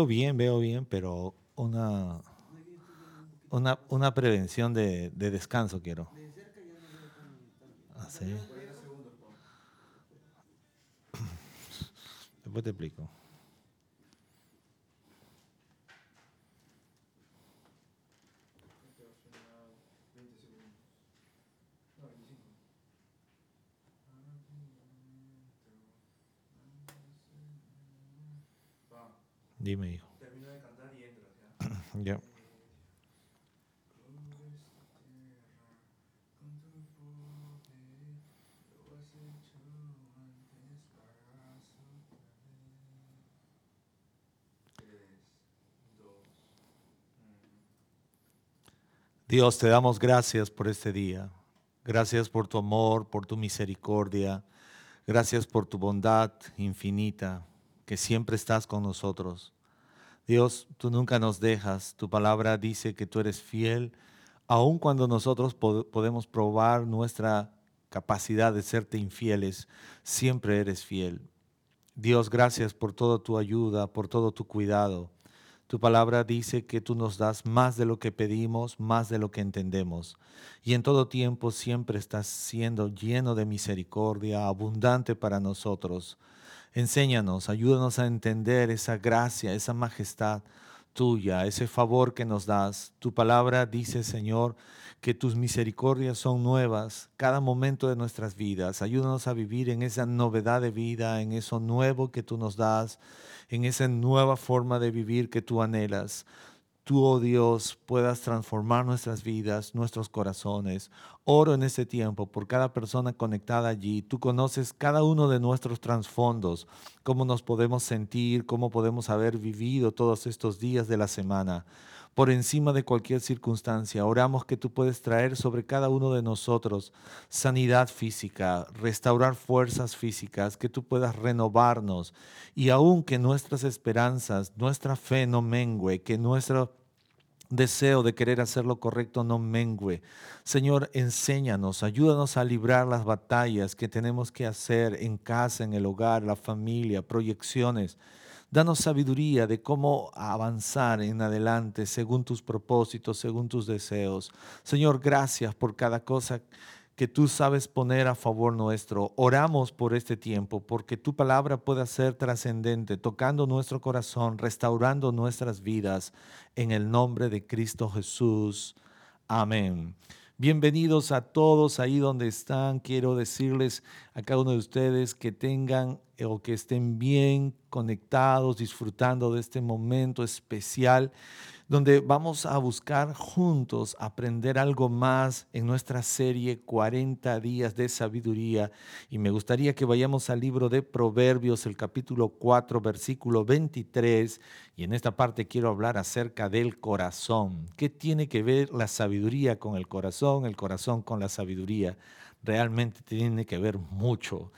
Veo bien, veo bien, pero una, una, una prevención de, de descanso quiero. Así. Después te explico. Dime, hijo. Termino de cantar y entras, ¿ya? Ya. Dios, te damos gracias por este día. Gracias por tu amor, por tu misericordia. Gracias por tu bondad infinita, que siempre estás con nosotros. Dios, tú nunca nos dejas. Tu palabra dice que tú eres fiel, aun cuando nosotros pod- podemos probar nuestra capacidad de serte infieles, siempre eres fiel. Dios, gracias por toda tu ayuda, por todo tu cuidado. Tu palabra dice que tú nos das más de lo que pedimos, más de lo que entendemos. Y en todo tiempo siempre estás siendo lleno de misericordia, abundante para nosotros. Enséñanos, ayúdanos a entender esa gracia, esa majestad tuya, ese favor que nos das. Tu palabra dice, Señor, que tus misericordias son nuevas cada momento de nuestras vidas. Ayúdanos a vivir en esa novedad de vida, en eso nuevo que tú nos das, en esa nueva forma de vivir que tú anhelas. Tú, oh Dios, puedas transformar nuestras vidas, nuestros corazones. Oro en este tiempo por cada persona conectada allí. Tú conoces cada uno de nuestros trasfondos, cómo nos podemos sentir, cómo podemos haber vivido todos estos días de la semana. Por encima de cualquier circunstancia, oramos que tú puedes traer sobre cada uno de nosotros sanidad física, restaurar fuerzas físicas, que tú puedas renovarnos y aun que nuestras esperanzas, nuestra fe no mengue, que nuestro deseo de querer hacer lo correcto no mengue. Señor, enséñanos, ayúdanos a librar las batallas que tenemos que hacer en casa, en el hogar, la familia, proyecciones. Danos sabiduría de cómo avanzar en adelante según tus propósitos, según tus deseos. Señor, gracias por cada cosa que tú sabes poner a favor nuestro. Oramos por este tiempo, porque tu palabra pueda ser trascendente, tocando nuestro corazón, restaurando nuestras vidas, en el nombre de Cristo Jesús. Amén. Bienvenidos a todos ahí donde están. Quiero decirles a cada uno de ustedes que tengan eh, o que estén bien conectados, disfrutando de este momento especial donde vamos a buscar juntos aprender algo más en nuestra serie 40 días de sabiduría. Y me gustaría que vayamos al libro de Proverbios, el capítulo 4, versículo 23. Y en esta parte quiero hablar acerca del corazón. ¿Qué tiene que ver la sabiduría con el corazón, el corazón con la sabiduría? Realmente tiene que ver mucho.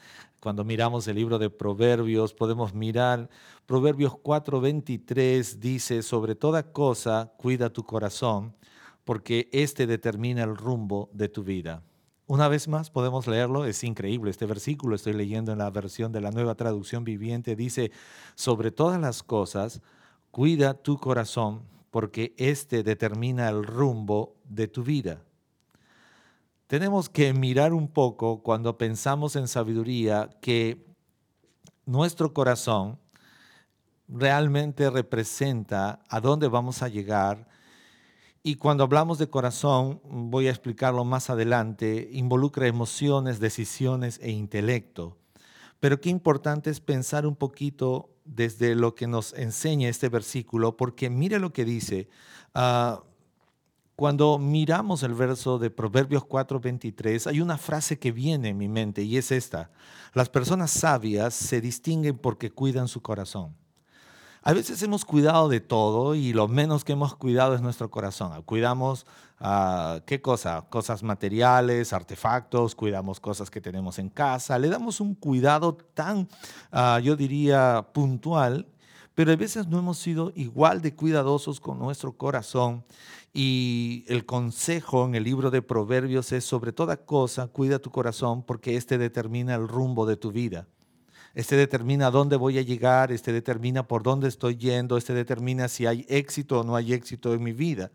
Cuando miramos el libro de Proverbios, podemos mirar Proverbios 4:23 dice, sobre toda cosa cuida tu corazón, porque éste determina el rumbo de tu vida. Una vez más podemos leerlo, es increíble este versículo, estoy leyendo en la versión de la nueva traducción viviente, dice, sobre todas las cosas, cuida tu corazón, porque éste determina el rumbo de tu vida. Tenemos que mirar un poco cuando pensamos en sabiduría que nuestro corazón realmente representa a dónde vamos a llegar. Y cuando hablamos de corazón, voy a explicarlo más adelante, involucra emociones, decisiones e intelecto. Pero qué importante es pensar un poquito desde lo que nos enseña este versículo, porque mire lo que dice. Uh, cuando miramos el verso de Proverbios 4:23, hay una frase que viene en mi mente y es esta. Las personas sabias se distinguen porque cuidan su corazón. A veces hemos cuidado de todo y lo menos que hemos cuidado es nuestro corazón. Cuidamos, uh, ¿qué cosa? Cosas materiales, artefactos, cuidamos cosas que tenemos en casa. Le damos un cuidado tan, uh, yo diría, puntual, pero a veces no hemos sido igual de cuidadosos con nuestro corazón. Y el consejo en el libro de Proverbios es, sobre toda cosa, cuida tu corazón porque éste determina el rumbo de tu vida. Este determina dónde voy a llegar, este determina por dónde estoy yendo, este determina si hay éxito o no hay éxito en mi vida.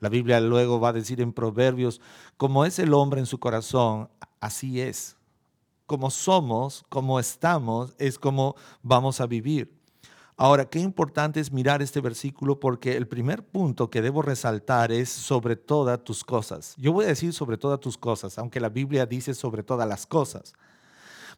La Biblia luego va a decir en Proverbios, como es el hombre en su corazón, así es. Como somos, como estamos, es como vamos a vivir. Ahora, qué importante es mirar este versículo porque el primer punto que debo resaltar es sobre todas tus cosas. Yo voy a decir sobre todas tus cosas, aunque la Biblia dice sobre todas las cosas.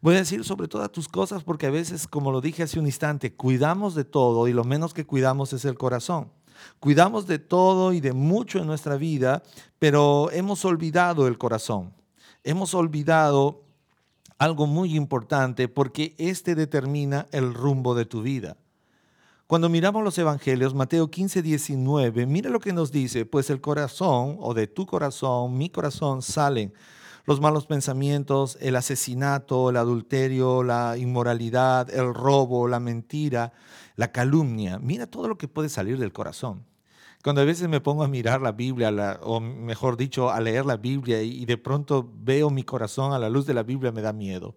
Voy a decir sobre todas tus cosas porque a veces, como lo dije hace un instante, cuidamos de todo y lo menos que cuidamos es el corazón. Cuidamos de todo y de mucho en nuestra vida, pero hemos olvidado el corazón. Hemos olvidado algo muy importante porque este determina el rumbo de tu vida. Cuando miramos los evangelios, Mateo 15, 19, mira lo que nos dice, pues el corazón o de tu corazón, mi corazón, salen los malos pensamientos, el asesinato, el adulterio, la inmoralidad, el robo, la mentira, la calumnia. Mira todo lo que puede salir del corazón. Cuando a veces me pongo a mirar la Biblia, o mejor dicho, a leer la Biblia y de pronto veo mi corazón a la luz de la Biblia, me da miedo.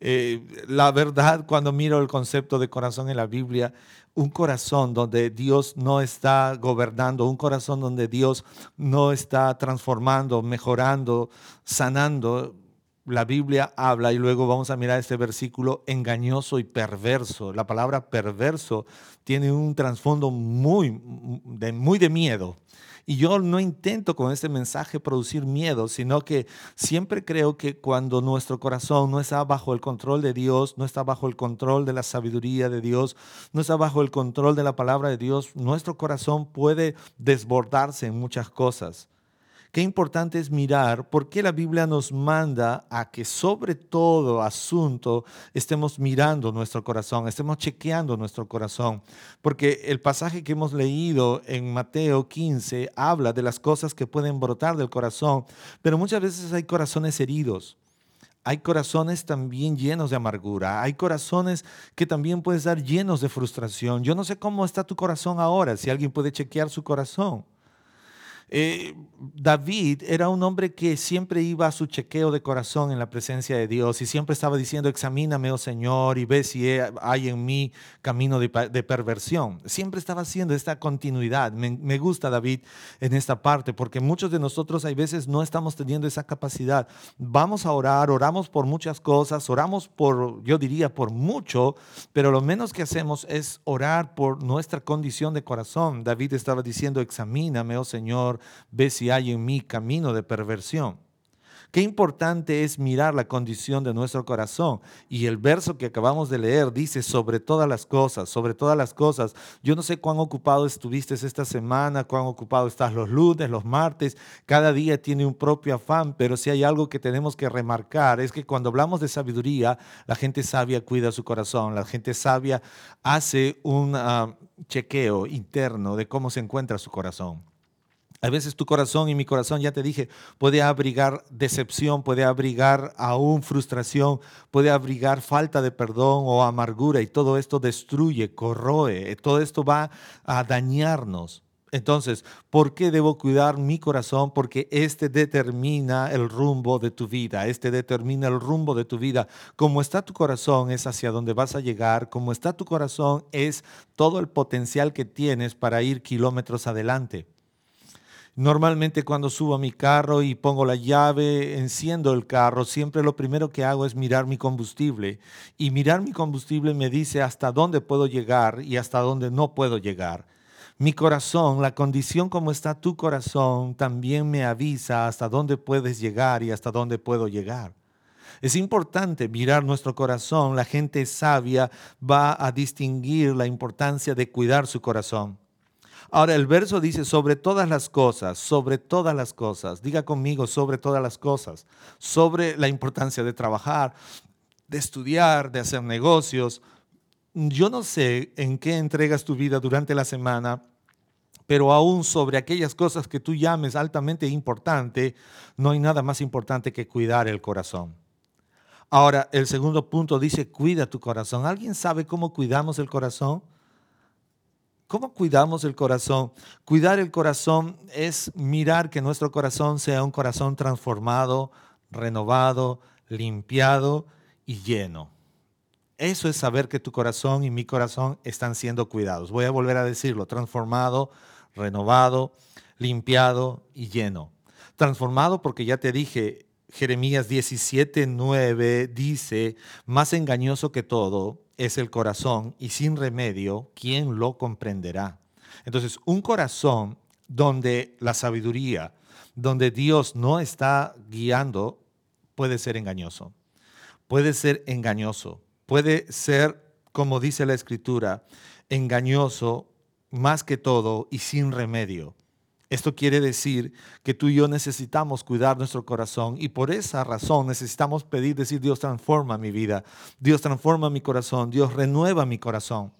Eh, la verdad, cuando miro el concepto de corazón en la Biblia, un corazón donde Dios no está gobernando, un corazón donde Dios no está transformando, mejorando, sanando, la Biblia habla, y luego vamos a mirar este versículo, engañoso y perverso. La palabra perverso tiene un trasfondo muy de, muy de miedo. Y yo no intento con este mensaje producir miedo, sino que siempre creo que cuando nuestro corazón no está bajo el control de Dios, no está bajo el control de la sabiduría de Dios, no está bajo el control de la palabra de Dios, nuestro corazón puede desbordarse en muchas cosas. Qué importante es mirar por qué la Biblia nos manda a que sobre todo asunto estemos mirando nuestro corazón, estemos chequeando nuestro corazón. Porque el pasaje que hemos leído en Mateo 15 habla de las cosas que pueden brotar del corazón, pero muchas veces hay corazones heridos. Hay corazones también llenos de amargura. Hay corazones que también pueden estar llenos de frustración. Yo no sé cómo está tu corazón ahora, si alguien puede chequear su corazón. Eh, David era un hombre que siempre iba a su chequeo de corazón en la presencia de Dios y siempre estaba diciendo, examíname, oh Señor, y ve si hay en mí camino de, perversión. Siempre estaba haciendo esta continuidad. Me, me, gusta David en esta parte porque muchos de nosotros hay veces no estamos teniendo esa capacidad. Vamos a orar, oramos por muchas cosas, oramos por, yo diría, por mucho, pero lo menos que hacemos es orar por nuestra condición de corazón. David estaba diciendo, examíname, oh Señor ve si hay en mí camino de perversión. Qué importante es mirar la condición de nuestro corazón. Y el verso que acabamos de leer dice, sobre todas las cosas, sobre todas las cosas. Yo no sé cuán ocupado estuviste esta semana, cuán ocupado estás los lunes, los martes. Cada día tiene un propio afán, pero si hay algo que tenemos que remarcar es que cuando hablamos de sabiduría, la gente sabia cuida su corazón, la gente sabia hace un ah, chequeo interno de cómo se encuentra su corazón. A veces tu corazón y mi corazón, ya te dije, puede abrigar decepción, puede abrigar aún frustración, puede abrigar falta de perdón o amargura y todo esto destruye, corroe, todo esto va a dañarnos. Entonces, ¿por qué debo cuidar mi corazón? Porque este determina el rumbo de tu vida, este determina el rumbo de tu vida. Como está tu corazón es hacia donde vas a llegar, como está tu corazón es todo el potencial que tienes para ir kilómetros adelante. Normalmente cuando subo a mi carro y pongo la llave, enciendo el carro, siempre lo primero que hago es mirar mi combustible. Y mirar mi combustible me dice hasta dónde puedo llegar y hasta dónde no puedo llegar. Mi corazón, la condición como está tu corazón, también me avisa hasta dónde puedes llegar y hasta dónde puedo llegar. Es importante mirar nuestro corazón. La gente sabia va a distinguir la importancia de cuidar su corazón. Ahora el verso dice, sobre todas las cosas, sobre todas las cosas, diga conmigo, sobre todas las cosas, sobre la importancia de trabajar, de estudiar, de hacer negocios. Yo no sé en qué entregas tu vida durante la semana, pero aún sobre aquellas cosas que tú llames altamente importante, no hay nada más importante que cuidar el corazón. Ahora, el segundo punto dice, cuida tu corazón. ¿Alguien sabe cómo cuidamos el corazón? ¿Cómo cuidamos el corazón? Cuidar el corazón es mirar que nuestro corazón sea un corazón transformado, renovado, limpiado y lleno. Eso es saber que tu corazón y mi corazón están siendo cuidados. Voy a volver a decirlo, transformado, renovado, limpiado y lleno. Transformado porque ya te dije, Jeremías 17, 9 dice, más engañoso que todo es el corazón y sin remedio, ¿quién lo comprenderá? Entonces, un corazón donde la sabiduría, donde Dios no está guiando, puede ser engañoso. Puede ser engañoso. Puede ser, como dice la escritura, engañoso más que todo y sin remedio. Esto quiere decir que tú y yo necesitamos cuidar nuestro corazón y por esa razón necesitamos pedir, decir, Dios transforma mi vida, Dios transforma mi corazón, Dios renueva mi corazón.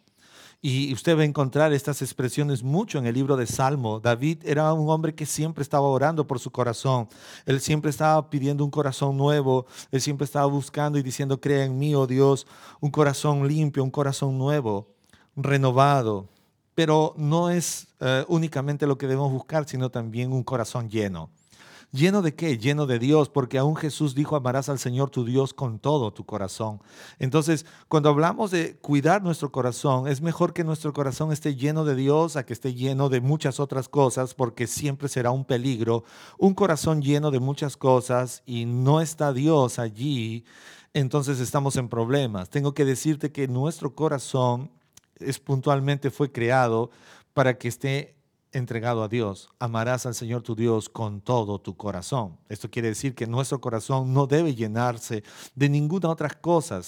Y usted va a encontrar estas expresiones mucho en el libro de Salmo. David era un hombre que siempre estaba orando por su corazón. Él siempre estaba pidiendo un corazón nuevo. Él siempre estaba buscando y diciendo, crea en mí, oh Dios, un corazón limpio, un corazón nuevo, renovado pero no es eh, únicamente lo que debemos buscar, sino también un corazón lleno. ¿Lleno de qué? Lleno de Dios, porque aún Jesús dijo, amarás al Señor tu Dios con todo tu corazón. Entonces, cuando hablamos de cuidar nuestro corazón, es mejor que nuestro corazón esté lleno de Dios a que esté lleno de muchas otras cosas, porque siempre será un peligro. Un corazón lleno de muchas cosas y no está Dios allí, entonces estamos en problemas. Tengo que decirte que nuestro corazón es puntualmente fue creado para que esté entregado a Dios. Amarás al Señor tu Dios con todo tu corazón. Esto quiere decir que nuestro corazón no debe llenarse de ninguna otra cosa.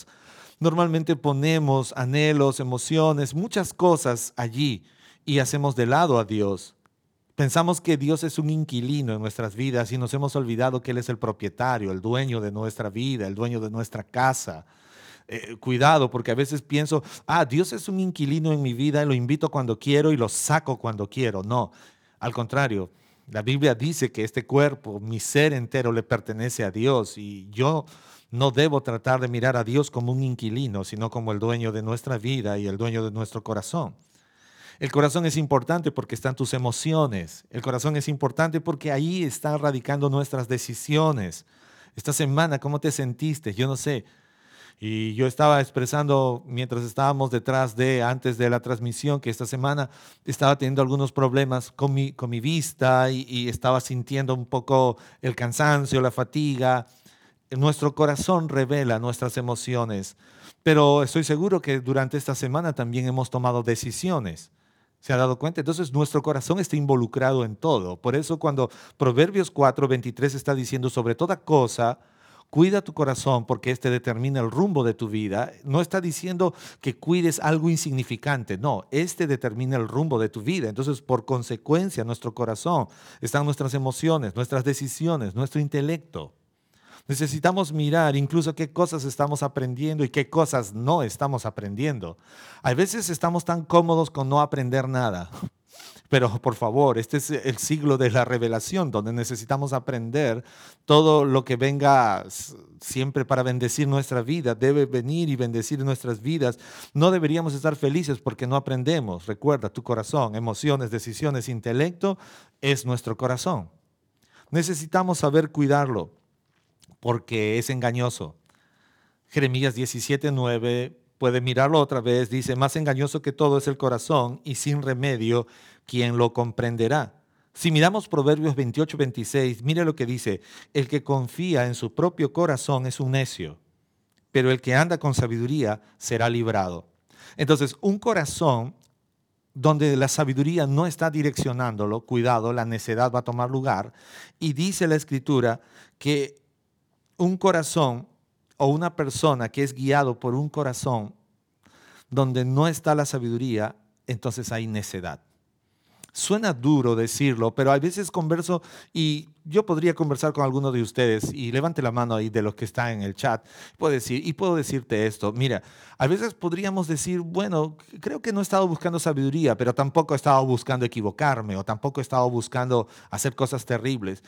Normalmente ponemos anhelos, emociones, muchas cosas allí y hacemos de lado a Dios. Pensamos que Dios es un inquilino en nuestras vidas y nos hemos olvidado que Él es el propietario, el dueño de nuestra vida, el dueño de nuestra casa. Eh, cuidado, porque a veces pienso, ah, Dios es un inquilino en mi vida, lo invito cuando quiero y lo saco cuando quiero. No, al contrario, la Biblia dice que este cuerpo, mi ser entero, le pertenece a Dios y yo no debo tratar de mirar a Dios como un inquilino, sino como el dueño de nuestra vida y el dueño de nuestro corazón. El corazón es importante porque están tus emociones. El corazón es importante porque ahí están radicando nuestras decisiones. Esta semana, ¿cómo te sentiste? Yo no sé. Y yo estaba expresando mientras estábamos detrás de, antes de la transmisión, que esta semana estaba teniendo algunos problemas con mi, con mi vista y, estaba sintiendo un poco el cansancio, la fatiga. Nuestro corazón revela nuestras emociones, pero estoy seguro que durante esta semana también hemos tomado decisiones. ¿Se ha dado cuenta? Entonces nuestro corazón está involucrado en todo. Por eso cuando Proverbios 4, 23 está diciendo sobre toda cosa, Cuida tu corazón porque este determina el rumbo de tu vida. No está diciendo que cuides algo insignificante, no, este determina el rumbo de tu vida. Entonces, por consecuencia, nuestro corazón están nuestras emociones, nuestras decisiones, nuestro intelecto. Necesitamos mirar incluso qué cosas estamos aprendiendo y qué cosas no estamos aprendiendo. A veces estamos tan cómodos con no aprender nada. Pero por favor, este es el siglo de la revelación, donde necesitamos aprender todo lo que venga siempre para bendecir nuestra vida, debe venir y bendecir nuestras vidas. No deberíamos estar felices porque no aprendemos. Recuerda, tu corazón, emociones, decisiones, intelecto es nuestro corazón. Necesitamos saber cuidarlo porque es engañoso. Jeremías 17:9 puede mirarlo otra vez, dice, más engañoso que todo es el corazón y sin remedio ¿quién lo comprenderá? Si miramos Proverbios 28, 26, mire lo que dice, el que confía en su propio corazón es un necio, pero el que anda con sabiduría será librado. Entonces, un corazón donde la sabiduría no está direccionándolo, cuidado, la necedad va a tomar lugar, y dice la escritura que un corazón o una persona que es guiado por un corazón donde no está la sabiduría, entonces hay necedad. Suena duro decirlo, pero a veces converso y yo podría conversar con alguno de ustedes y levante la mano ahí de los que están en el chat. Puedo decir, y puedo decirte esto, mira, a veces podríamos decir, bueno, creo que no he estado buscando sabiduría, pero tampoco he estado buscando equivocarme o tampoco he estado buscando hacer cosas terribles.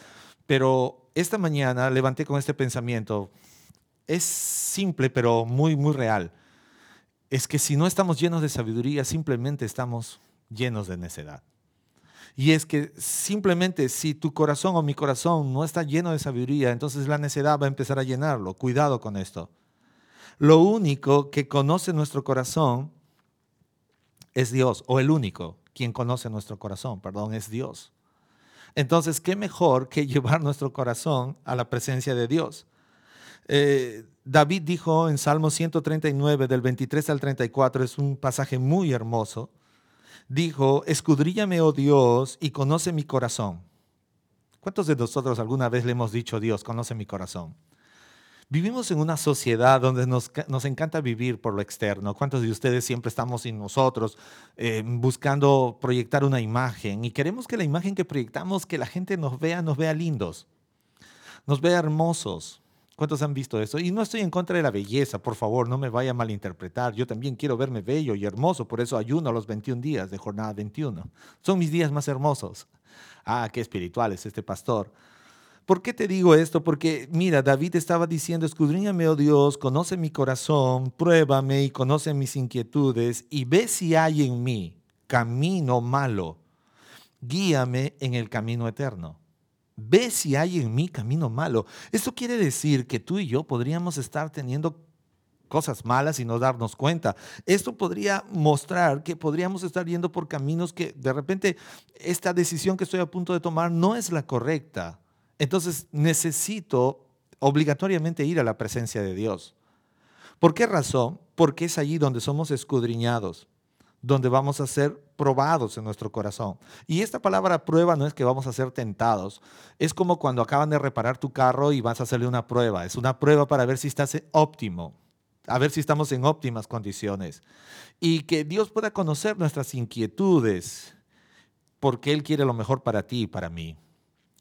Pero esta mañana levanté con este pensamiento, es simple pero muy, muy real. Es que si no estamos llenos de sabiduría, simplemente estamos llenos de necedad. Y es que simplemente si tu corazón o mi corazón no está lleno de sabiduría, entonces la necedad va a empezar a llenarlo. Cuidado con esto. Lo único que conoce nuestro corazón es Dios, o el único quien conoce nuestro corazón, perdón, es Dios. Entonces, ¿qué mejor que llevar nuestro corazón a la presencia de Dios? Eh, David dijo en Salmo 139, del 23 al 34, es un pasaje muy hermoso, dijo, escudríllame, oh Dios, y conoce mi corazón. ¿Cuántos de nosotros alguna vez le hemos dicho, Dios, conoce mi corazón? Vivimos en una sociedad donde nos, encanta vivir por lo externo. ¿Cuántos de ustedes siempre estamos en nosotros eh, buscando proyectar una imagen? Y queremos que la imagen que proyectamos, que la gente nos vea, nos vea lindos, nos vea hermosos. ¿Cuántos han visto eso? Y no estoy en contra de la belleza, por favor, no me vaya a malinterpretar. Yo también quiero verme bello y hermoso, por eso ayuno los 21 días de jornada 21. Son mis días más hermosos. Ah, qué espiritual es este pastor. ¿Por qué te digo esto? Porque mira, David estaba diciendo, escudriñame, oh Dios, conoce mi corazón, pruébame y conoce mis inquietudes y ve si hay en mí camino malo. Guíame en el camino eterno. Ve si hay en mí camino malo. Esto quiere decir que tú y yo podríamos estar teniendo cosas malas y no darnos cuenta. Esto podría mostrar que podríamos estar yendo por caminos que de repente esta decisión que estoy a punto de tomar no es la correcta. Entonces necesito obligatoriamente ir a la presencia de Dios. ¿Por qué razón? Porque es allí donde somos escudriñados, donde vamos a ser probados en nuestro corazón. Y esta palabra prueba no es que vamos a ser tentados, es como cuando acaban de reparar tu carro y vas a hacerle una prueba. Es una prueba para ver si estás óptimo, a ver si estamos en óptimas condiciones. Y que Dios pueda conocer nuestras inquietudes, porque Él quiere lo mejor para ti y para mí.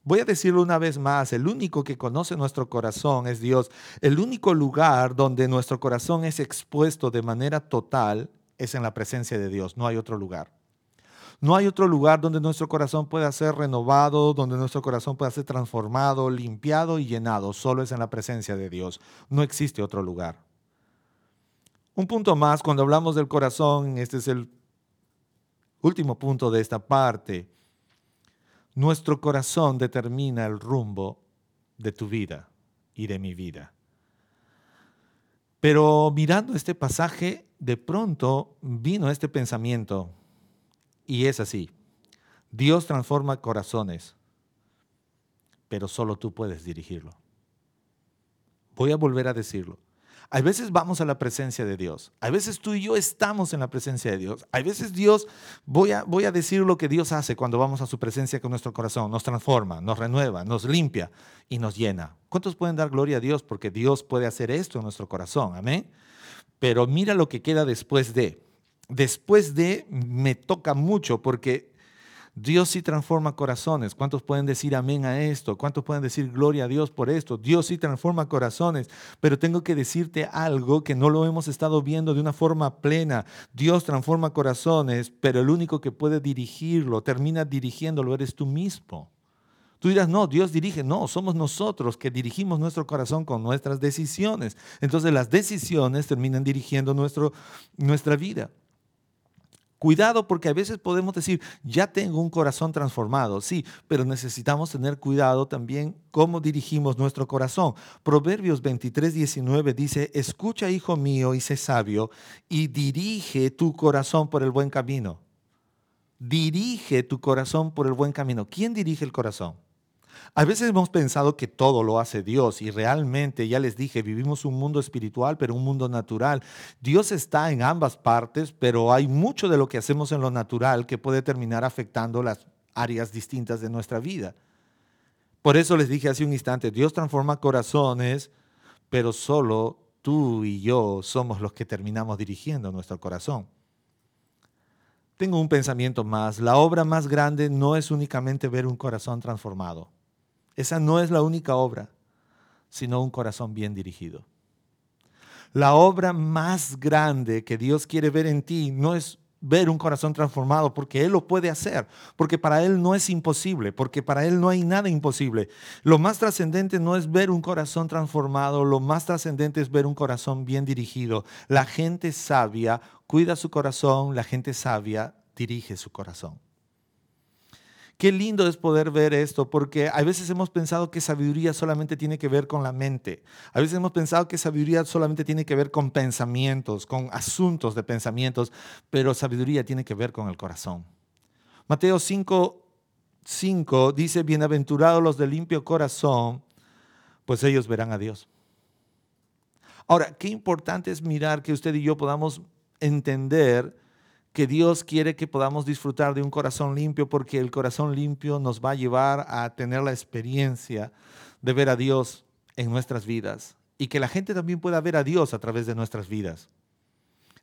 Voy a decirlo una vez más, el único que conoce nuestro corazón es Dios. El único lugar donde nuestro corazón es expuesto de manera total es en la presencia de Dios, no hay otro lugar. No hay otro lugar donde nuestro corazón pueda ser renovado, donde nuestro corazón pueda ser transformado, limpiado y llenado. Solo es en la presencia de Dios. No existe otro lugar. Un punto más, cuando hablamos del corazón, este es el último punto de esta parte nuestro corazón determina el rumbo de tu vida y de mi vida. Pero mirando este pasaje, de pronto vino este pensamiento, y es así. Dios transforma corazones, pero solo tú puedes dirigirlo. Voy a volver a decirlo. Hay veces vamos a la presencia de Dios. Hay veces tú y yo estamos en la presencia de Dios. Hay veces Dios, voy a, voy a decir lo que Dios hace cuando vamos a su presencia con nuestro corazón. Nos transforma, nos renueva, nos limpia y nos llena. ¿Cuántos pueden dar gloria a Dios? Porque Dios puede hacer esto en nuestro corazón. Amén. Pero mira lo que queda después de. Después de me toca mucho porque Dios sí transforma corazones. ¿Cuántos pueden decir amén a esto? ¿Cuántos pueden decir gloria a Dios por esto? Dios sí transforma corazones, pero tengo que decirte algo que no lo hemos estado viendo de una forma plena. Dios transforma corazones, pero el único que puede dirigirlo, termina dirigiéndolo, eres tú mismo. Tú dirás, no, Dios dirige. No, somos nosotros que dirigimos nuestro corazón con nuestras decisiones. Entonces las decisiones terminan dirigiendo nuestro, nuestra vida. Cuidado porque a veces podemos decir, ya tengo un corazón transformado, sí, pero necesitamos tener cuidado también cómo dirigimos nuestro corazón. Proverbios 23, 19 dice, escucha hijo mío y sé sabio y dirige tu corazón por el buen camino. Dirige tu corazón por el buen camino. ¿Quién dirige el corazón? A veces hemos pensado que todo lo hace Dios y realmente, ya les dije, vivimos un mundo espiritual, pero un mundo natural. Dios está en ambas partes, pero hay mucho de lo que hacemos en lo natural que puede terminar afectando las áreas distintas de nuestra vida. Por eso les dije hace un instante, Dios transforma corazones, pero solo tú y yo somos los que terminamos dirigiendo nuestro corazón. Tengo un pensamiento más. La obra más grande no es únicamente ver un corazón transformado. Esa no es la única obra, sino un corazón bien dirigido. La obra más grande que Dios quiere ver en ti no es ver un corazón transformado, porque Él lo puede hacer, porque para Él no es imposible, porque para Él no hay nada imposible. Lo más trascendente no es ver un corazón transformado, lo más trascendente es ver un corazón bien dirigido. La gente sabia cuida su corazón, la gente sabia dirige su corazón. Qué lindo es poder ver esto, porque a veces hemos pensado que sabiduría solamente tiene que ver con la mente. A veces hemos pensado que sabiduría solamente tiene que ver con pensamientos, con asuntos de pensamientos, pero sabiduría tiene que ver con el corazón. Mateo 5, 5 dice, bienaventurados los de limpio corazón, pues ellos verán a Dios. Ahora, qué importante es mirar que usted y yo podamos entender que Dios quiere que podamos disfrutar de un corazón limpio porque el corazón limpio nos va a llevar a tener la experiencia de ver a Dios en nuestras vidas y que la gente también pueda ver a Dios a través de nuestras vidas.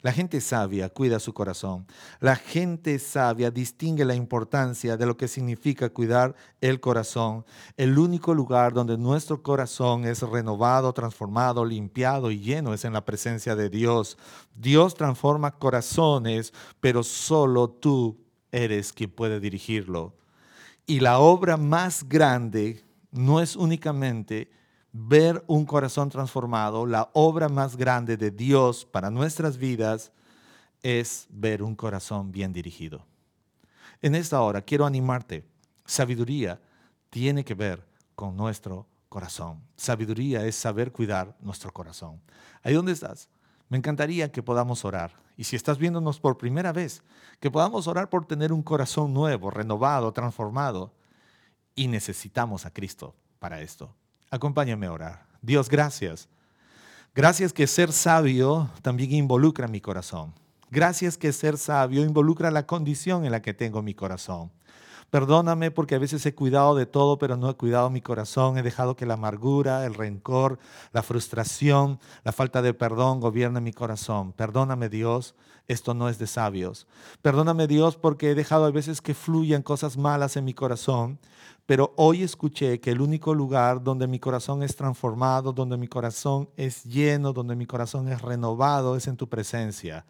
La gente sabia cuida su corazón. La gente sabia distingue la importancia de lo que significa cuidar el corazón. El único lugar donde nuestro corazón es renovado, transformado, limpiado y lleno es en la presencia de Dios. Dios transforma corazones, pero solo tú eres quien puede dirigirlo. Y la obra más grande no es únicamente ver un corazón transformado, la obra más grande de Dios para nuestras vidas es ver un corazón bien dirigido. En esta hora quiero animarte. Sabiduría tiene que ver con nuestro corazón. Sabiduría es saber cuidar nuestro corazón. Ahí donde estás, me encantaría que podamos orar. Y si estás viéndonos por primera vez, que podamos orar por tener un corazón nuevo, renovado, transformado. Y necesitamos a Cristo para esto. Acompáñame a orar. Dios, gracias. Gracias que ser sabio también involucra mi corazón. Gracias que ser sabio involucra la condición en la que tengo mi corazón. Perdóname porque a veces he cuidado de todo, pero no he cuidado mi corazón. He dejado que la amargura, el rencor, la frustración, la falta de perdón gobiernen mi corazón. Perdóname Dios, esto no es de sabios. Perdóname Dios porque he dejado a veces que fluyan cosas malas en mi corazón pero hoy escuché que el único lugar donde mi corazón es transformado, donde mi corazón es lleno, donde mi corazón es renovado, es en tu presencia.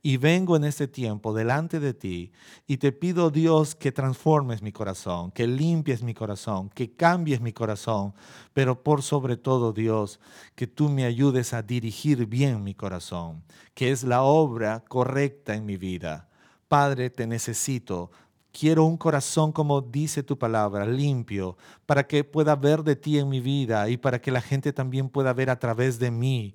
Y vengo en este tiempo delante de ti y te pido, Dios, que transformes mi corazón, que limpies mi corazón, que cambies mi corazón, pero por sobre todo, Dios, que tú me ayudes a dirigir bien mi corazón, que es la obra correcta en mi vida. Padre, te necesito Quiero un corazón, como dice tu palabra, limpio, para que pueda ver de ti en mi vida y para que la gente también pueda ver a través de mí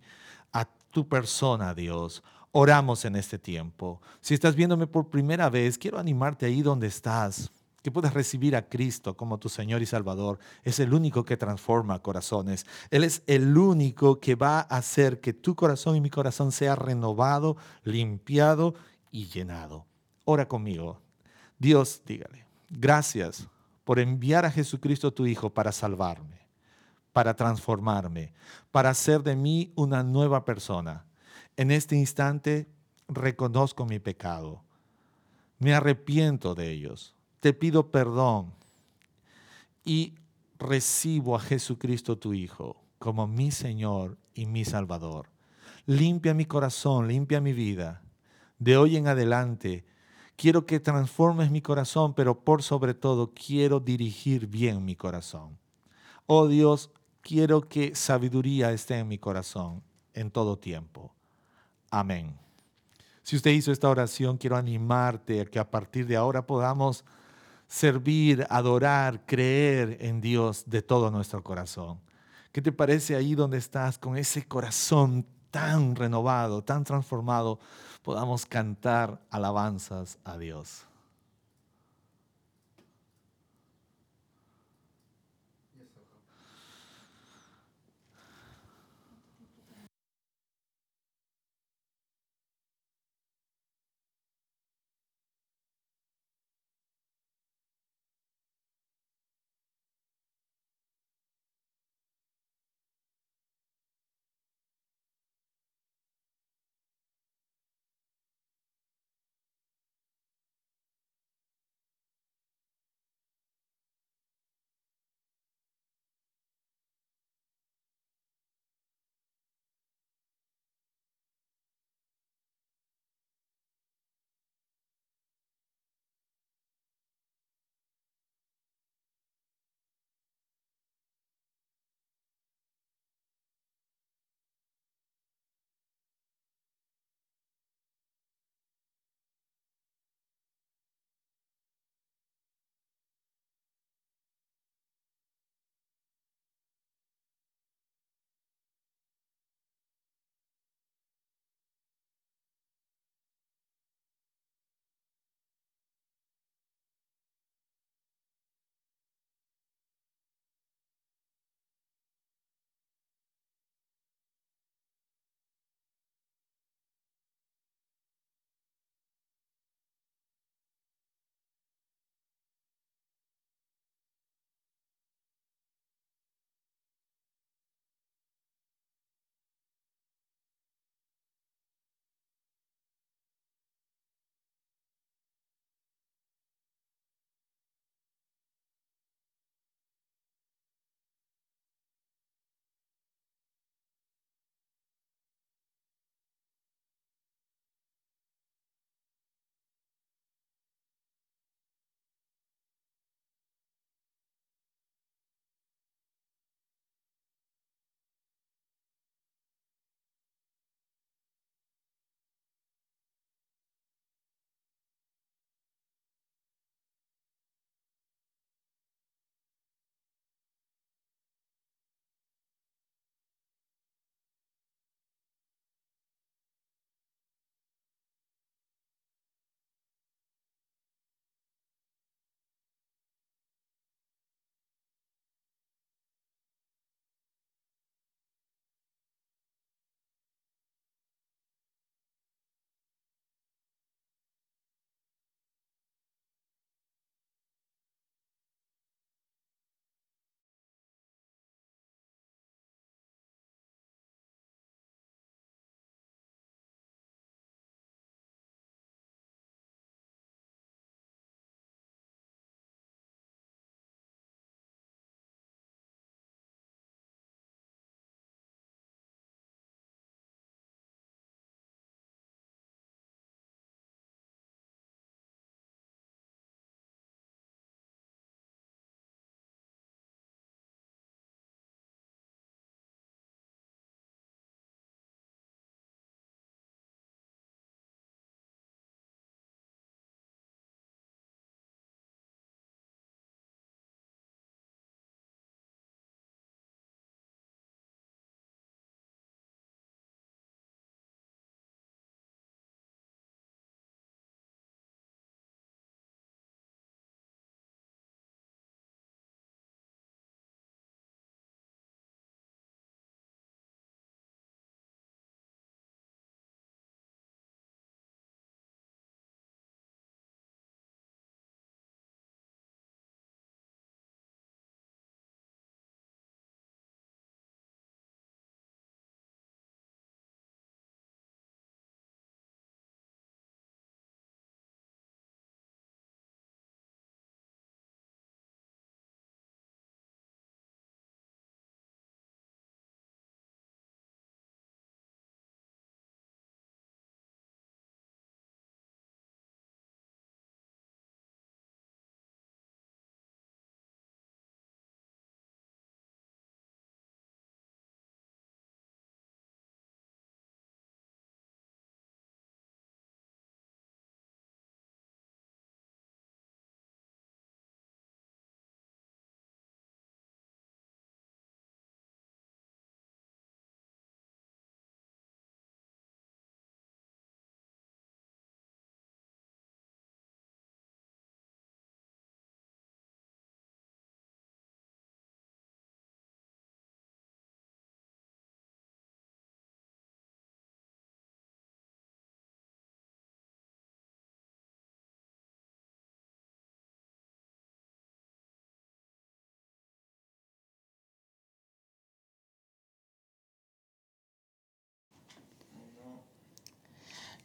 a tu persona, Dios. Oramos en este tiempo. Si estás viéndome por primera vez, quiero animarte ahí donde estás, que puedas recibir a Cristo como tu Señor y Salvador. Es el único que transforma corazones. Él es el único que va a hacer que tu corazón y mi corazón sea renovado, limpiado y llenado. Ora conmigo. Dios, dígale, gracias por enviar a Jesucristo tu Hijo para salvarme, para transformarme, para hacer de mí una nueva persona. En este instante reconozco mi pecado, me arrepiento de ellos, te pido perdón y recibo a Jesucristo tu Hijo como mi Señor y mi Salvador. Limpia mi corazón, limpia mi vida. De hoy en adelante, Quiero que transformes mi corazón, pero por sobre todo quiero dirigir bien mi corazón. Oh Dios, quiero que sabiduría esté en mi corazón en todo tiempo. Amén. Si usted hizo esta oración, quiero animarte a que a partir de ahora podamos servir, adorar, creer en Dios de todo nuestro corazón. ¿Qué te parece ahí donde estás con ese corazón tan renovado, tan transformado? podamos cantar alabanzas a Dios.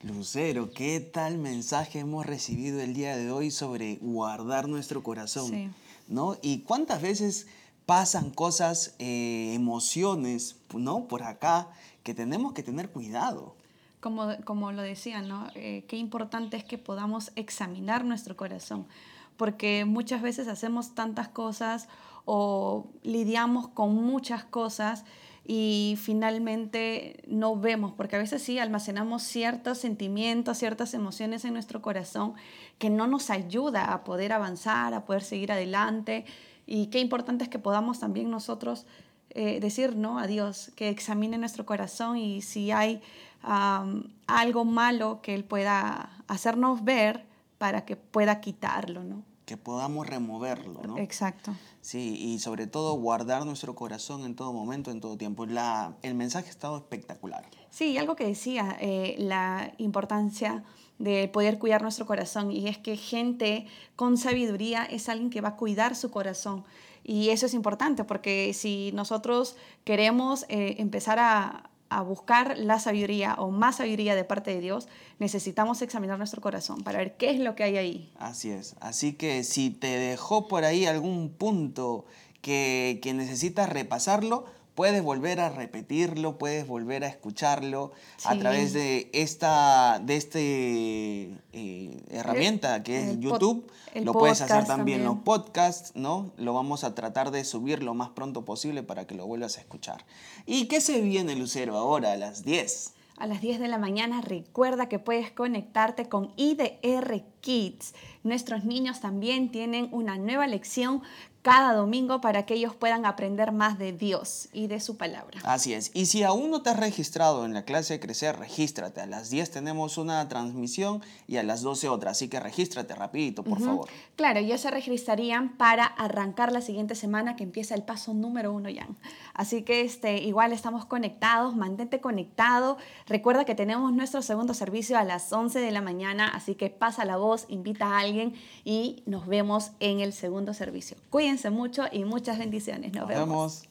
Lucero, ¿qué tal mensaje hemos recibido el día de hoy sobre guardar nuestro corazón? Sí. ¿No? Y cuántas veces pasan cosas, eh, emociones, ¿no? Por acá, que tenemos que tener cuidado. Como, como lo decía, ¿no? Eh, qué importante es que podamos examinar nuestro corazón, porque muchas veces hacemos tantas cosas o lidiamos con muchas cosas y finalmente no vemos, porque a veces sí almacenamos ciertos sentimientos, ciertas emociones en nuestro corazón que no nos ayuda a poder avanzar, a poder seguir adelante. Y qué importante es que podamos también nosotros eh, decir ¿no? a Dios, que examine nuestro corazón y si hay algo malo que Él pueda hacernos ver para que pueda quitarlo. ¿no? Que podamos removerlo, ¿no? Exacto. Sí, y sobre todo guardar nuestro corazón en todo momento, en todo tiempo. La, el mensaje ha estado espectacular. Sí, y algo que decía, eh, la importancia de poder cuidar nuestro corazón y es que gente con sabiduría es alguien que va a cuidar su corazón. Y eso es importante porque si nosotros queremos eh, empezar a, a buscar la sabiduría o más sabiduría de parte de Dios, necesitamos examinar nuestro corazón para ver qué es lo que hay ahí. Así es. Así que si te dejó por ahí algún punto que, que necesitas repasarlo, puedes volver a repetirlo, puedes volver a escucharlo a través de esta de este eh, herramienta que es el YouTube. el lo puedes hacer también en los también. podcasts, ¿no? Lo vamos a tratar de subir lo más pronto posible para que lo vuelvas a escuchar. ¿Y qué se viene, Lucero, ahora a las 10? A las 10 de la mañana recuerda que puedes conectarte con IDR Kids. Nuestros niños también tienen una nueva lección cada domingo para que ellos puedan aprender más de Dios y de su palabra. Así es. Y si aún no te has registrado en la clase de crecer, regístrate. A las 10 tenemos una transmisión y a las 12 otra. Así que regístrate rapidito, por favor. Claro, ellos se registrarían para arrancar la siguiente semana que empieza el paso número uno ya. Así que este, igual estamos conectados, mantente conectado. Recuerda que tenemos nuestro segundo servicio a las 11 de la mañana, así que pasa la voz, invita a alguien y nos vemos en el segundo servicio. Cuídense mucho y muchas bendiciones. Nos, Nos vemos.